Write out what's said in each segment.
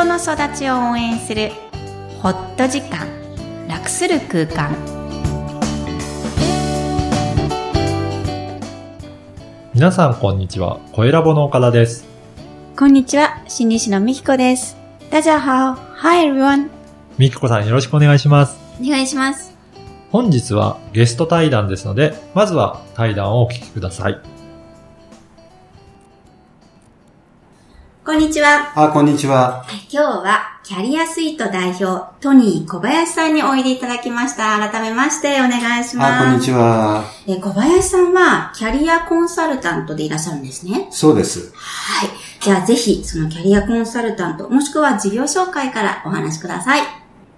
人の育ちを応援するホット時間楽する空間皆さんこんにちは。声ラボの岡田です。こんにちは心理師のみきこです大家好 Hi everyone みきこさんよろしくお願いします。お願いします本日はゲスト対談ですので、まずは対談をお聞きください。こんにちはあ、こんにちは。今日はキャリアスイート代表トニー小林さんにおいでいただきました改めましてお願いしますあ、こんにちは。えー小林さんはキャリアコンサルタントでいらっしゃるんですね。そうです。はい。じゃあぜひ、そのキャリアコンサルタント、もしくは事業紹介からお話しください。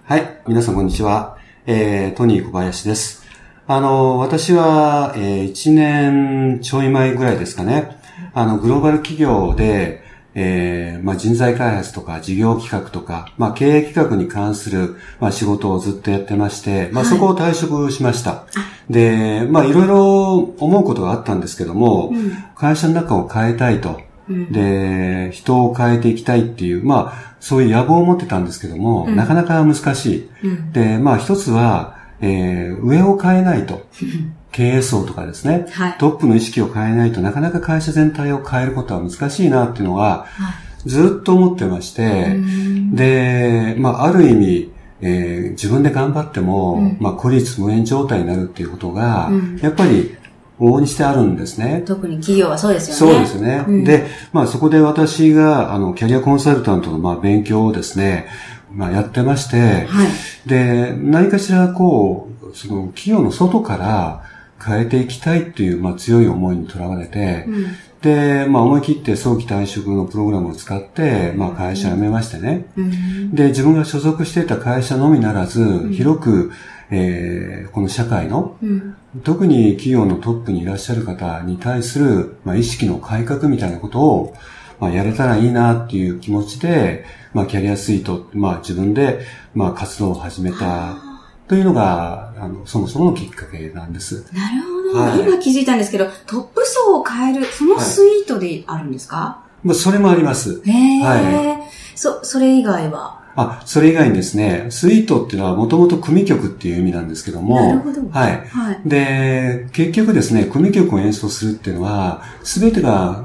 はい。皆さんこんにちは。えー、トニー小林です。あの、私は、えー、1年ちょい前ぐらいですかね。あの、グローバル企業で、えー、まあ、人材開発とか事業企画とか、まあ、経営企画に関する、まあ、仕事をずっとやってまして、まあ、はいそこを退職しました。で、まあ、いろいろ思うことがあったんですけども、うん会社の中を変えたいと。うんで、人を変えていきたいっていう、まあ、そういう野望を持ってたんですけども、うんなかなか難しい。うん。で、まあ一つは、えー上を変えないと。経営層とかですね。はい。トップの意識を変えないとなかなか会社全体を変えることは難しいなっていうのははい。ずっと思ってまして、うんで、まあある意味、えー自分で頑張っても、うんまあ孤立無縁状態になるっていうことが、うんやっぱり往々にしてあるんですね。特に企業はそうですそよね。うですね。うんで、まあそこで私が、あの、キャリアコンサルタントの、まあ勉強をですね、まあやってまして、はい。で、何かしらこう、その企業の外から変えていきたいっていう、まあ強い思いにとらわれて、うん。で、まあ思い切って早期退職のプログラムを使って、まあ会社辞めましてね。うん。で、自分が所属していた会社のみならず、広く、えーこの社会のうん。特に企業のトップにいらっしゃる方に対する、まあ、意識の改革みたいなことを、まあ、やれたらいいなっていう気持ちで、まあ、キャリアスイート、まあ、自分で、まあ、活動を始めたというのが、あの、そもそものきっかけなんです。なるほど、はい今気づいたんですけど、トップ層を変える、そのスイートであるんですか、まあ、それもあります。へえ、はそ、それ以外は？あ、それ以外にですね、スイートっていうのはもともと組曲っていう意味なんですけども、なるほどはい。はい。で、結局ですね、組曲を演奏するっていうのは、すべてが、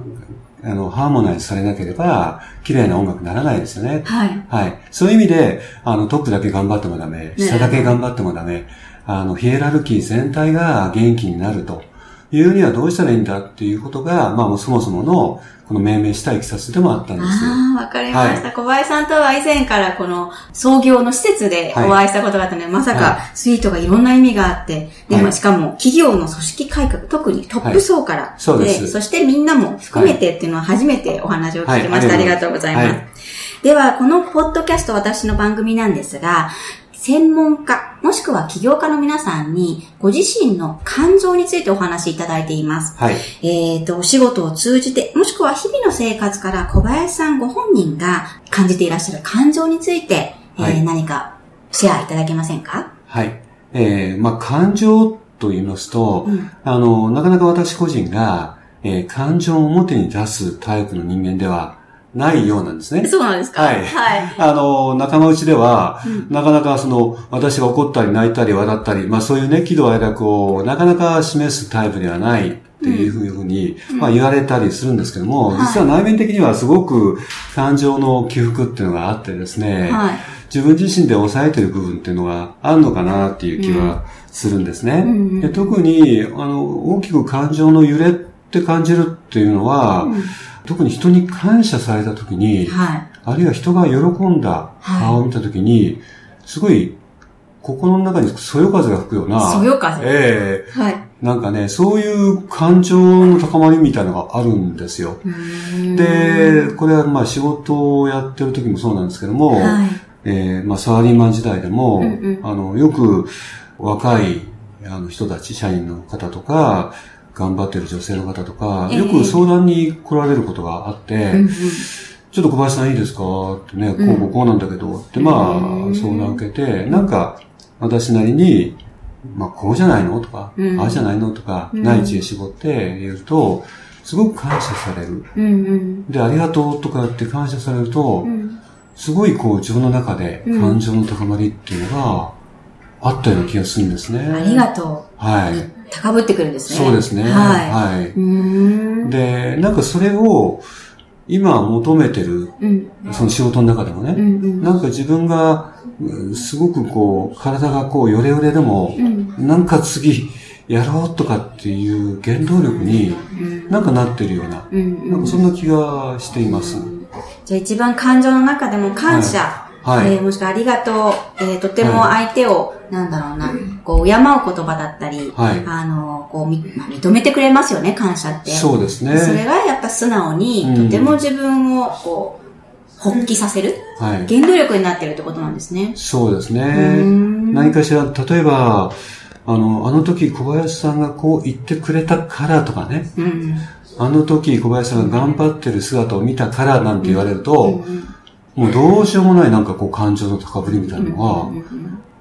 あの、ハーモナイズされなければ、綺麗な音楽にならないですよね。はい。はい。そういう意味で、あの、トップだけ頑張ってもダメ、下だけ頑張ってもダメ、あの、ヒエラルキー全体が元気になるというにはどうしたらいいんだっていうことが、まあ、もうそもそもの、この命名したいきさつでもあったんです。ああ、わかりました、は小林さんとは以前からこの創業の施設でお会いしたことがあったので、まさはかスイートがいろんな意味があって、ではい。まあしかも企業の組織改革、特にトップ層から、そうです。そしてみんなも含めてっていうのは初めてお話を聞きました。はい。ありがとうございます。はいでは、このポッドキャスト私の番組なんですが、専門家、もしくは起業家の皆さんに、ご自身の感情についてお話しいただいています。はい。えっ、と、お仕事を通じて、もしくは日々の生活から小林さんご本人が感じていらっしゃる感情について、えーはい何かシェアいただけませんか？はい。えー、まあ、感情と言いますと、うんあの、なかなか私個人が、えー感情を表に出すタイプの人間ではないようなんですね。そうなんですか？はいはい。あの、仲間内では、うんなかなかその、私が怒ったり泣いたり笑ったり、まあそういうね、喜怒哀楽をなかなか示すタイプではないっていうふうに、まあ言われたりするんですけども、はい実は内面的にはすごく感情の起伏っていうのがあってですね、はい。自分自身で抑えてる部分っていうのがあるのかなっていう気はするんですね。うんうんで特に、あの、大きく感情の揺れって感じるっていうのは、うん特に人に感謝された時に、はい。あるいは人が喜んだ顔を見たときに、すごい、心の中にそよ風が吹くような、そよ風ええはい。なんかね、そういう感情の高まりみたいなのがあるんですよ。で、これはまあ仕事をやってる時もそうなんですけども、はい。えーまあサラリーマン時代でも、うんうんあの、よく若いあの人たち、社員の方とか、頑張ってる女性の方とか、ええ。よく相談に来られることがあって、ちょっと小林さんいいですか？ってね、こうこうこうなんだけど、ってまうんあ、相談受けて、なんか、私なりに、まあ、こうじゃないの？とか、うん。ああじゃないの？とか、うん。内地へ絞って言うと、すごく感謝される。で、ありがとうとかって感謝されると、うん。すごいこう自分の中でうん。感情の高まりっていうのがあったような気がするんですね。ありがとはい。う。高ぶってくるんですね。そうですね。はい。はい。で、なんかそれを今求めてる、うん。その仕事の中でもね、うんうん。なんか自分が、うんすごくこう、体がこう、ヨレヨレでも、うん。なんか次、やろうとかっていう原動力にうん。なんかなってるような、うん。なんかそんな気がしています。じゃあ一番感情の中でも感謝、はいはいえーもしくはありがとう、えーとても相手を、なんだろうな、こう、敬う言葉だったり、はいあの、こう、みまあ認めてくれますよね、感謝って。そうですね。それがやっぱ素直に、うんとても自分を、こう、発揮させる、はい。原動力になってるってことなんですね。そうですね。ん何かしら、例えば、あの、あの時小林さんがこう言ってくれたからとかね、うん。あの時小林さんが頑張ってる姿を見たからなんて言われると、うんもうどうしようもないなんかこう感情の高ぶりみたいなのが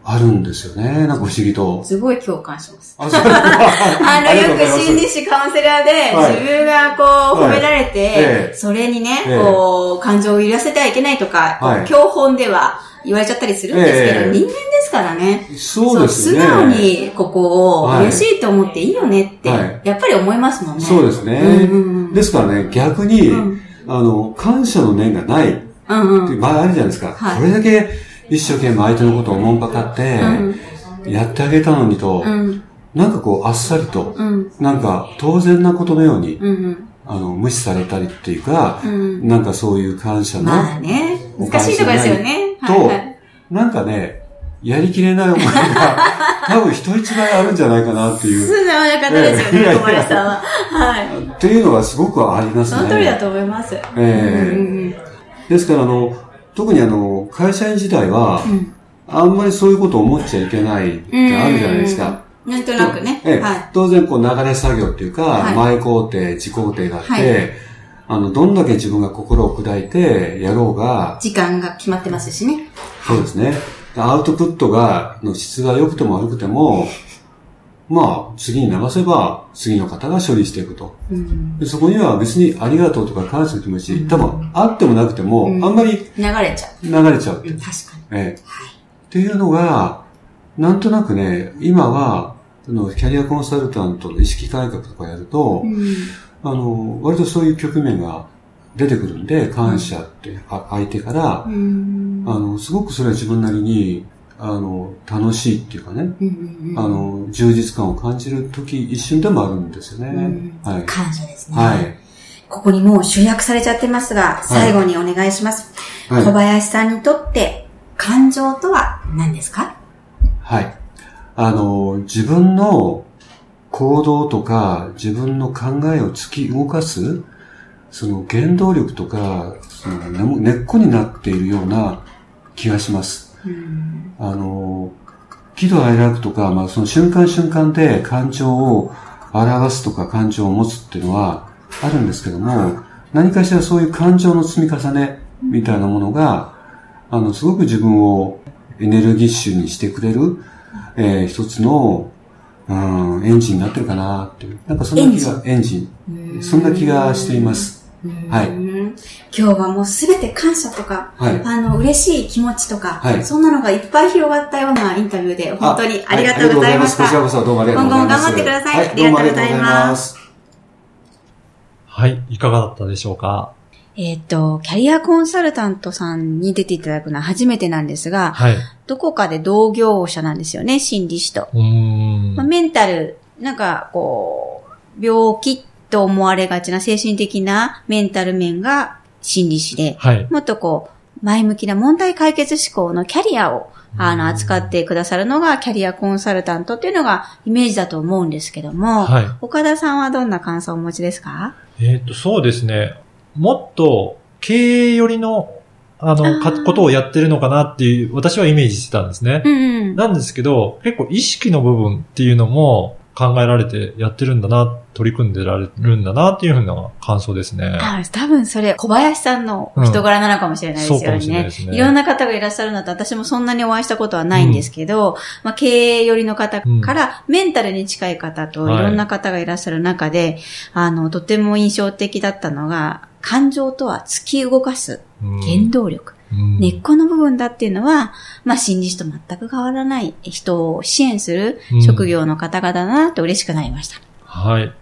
あるんですよね。なんか不思議と。すごい共感します。あ、の、よく心理師カウンセラーで、はい自分がこう、はい褒められて、ええそれにね、ええこう、感情を揺らせてはいけないとか、教本では言われちゃったりするんですけど、ええ人間ですからね。そうですね。素直にここをはい嬉しいと思っていいよねって、はいやっぱり思いますもんね。そうですね。うんうんうんですからね、逆に、うんあの、感謝の念がないってうんうん。いう場合あるじゃないですか。はいこれだけ一生懸命相手のことを思んばかって、やってあげたのにと、うん。なんかこう、あっさりと、うん。なんか当然なことのように、うん。うん。あの、無視されたりっていうか、うん。なんかそういう感謝の、まあね。難しいところですよね。とはいはい。なんかね、やりきれない思いが、多分人一倍あるんじゃないかなっていう、素直な方ですよね、ええ小林さんは。はい。っていうのがすごくありますね。その通りだと思います。ええうんうんですから、あの、特にあの、会社員時代は、うんあんまりそういうことを思っちゃいけないってあるじゃないですか。うん。なんとなくね。ええはい。当然、こう、流れ作業っていうか、はい前工程、自工程があって、はいあの、どんだけ自分が心を砕いてやろうが、時間が決まってますしね。そうですね。アウトプットが、の質が良くても悪くても、まあ、次に流せば、次の方が処理していくと。うん。でそこには別にありがとうとか感謝の気持ち、多分あってもなくても、うんあんまり流れちゃう。流れちゃうって。確かええっていうのが、なんとなくね、今は、そのキャリアコンサルタントの意識改革とかやると、に。うん。あの、割とそういう局面が出てくるんで、感謝って、あ相手からう、ん。あの、すごくそれは自分なりに、あの、楽しいっていうかね、うんうんうんあの、充実感を感じる時、一瞬でもあるんですよね。うんはい。感謝ですね。はい。ここにもう集約されちゃってますが、最後にお願いします。はい小林さんにとって、感情とは何ですか？はい。あの、自分の行動とか、自分の考えを突き動かす、その原動力とか、その根っこになっているような気がします。うん。あの、喜怒哀楽とか、まあその瞬間瞬間で感情を表すとか感情を持つっていうのはあるんですけども、何かしらそういう感情の積み重ねみたいなものが、あの、すごく自分をエネルギッシュにしてくれる、えー一つの、うん、エンジンになってるかなっていう。なんかそんな気が、エンジン。そんな気がしています。はいうん今日はもうすべて感謝とか、はいあの、嬉しい気持ちとか、はいそんなのがいっぱい広がったようなインタビューで、本当にありがとうございました。はありがとうございますこちらこそどうもありがとうございます。今後も頑張ってくださいありがとうございます。はい。いかがだったでしょうか？えっ、と、キャリアコンサルタントさんに出ていただくのは初めてなんですが、はい。どこかで同業者なんですよね、心理師と。うーん。まあ、メンタル、なんかこう、病気と思われがちな精神的なメンタル面が心理師で、はい。もっとこう、前向きな問題解決思考のキャリアを、あの、扱ってくださるのがキャリアコンサルタントっていうのがイメージだと思うんですけども、はい。岡田さんはどんな感想をお持ちですか？えっ、と、そうですね。もっと経営寄りの、あの、かことをやってるのかなっていう、私はイメージしてたんですね。うんうん。なんですけど、結構意識の部分っていうのも考えられてやってるんだな、取り組んでられるんだなっていうふうな感想ですね。あ多分それ、小林さんのお人柄なのかもしれないですよね。うんそうかもしれないですねろんな方がいらっしゃるのと私もそんなにお会いしたことはないんですけど、まあ、経営寄りの方からメンタルに近い方といはいろんな方がいらっしゃる中で、あの、とても印象的だったのが、感情とは突き動かすうん原動力。うん根っこの部分だっていうのは、まあ、新人と全く変わらない人を支援するうん職業の方々だなって嬉しくなりました。はい。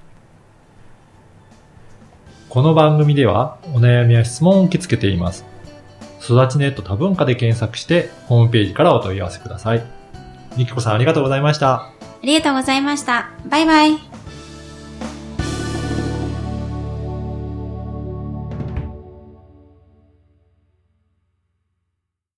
この番組ではお悩みや質問を受け付けています。育ちネット多文化で検索してホームページからお問い合わせください。みきこさんありがとうございました。ありがとうございました。バイバイ。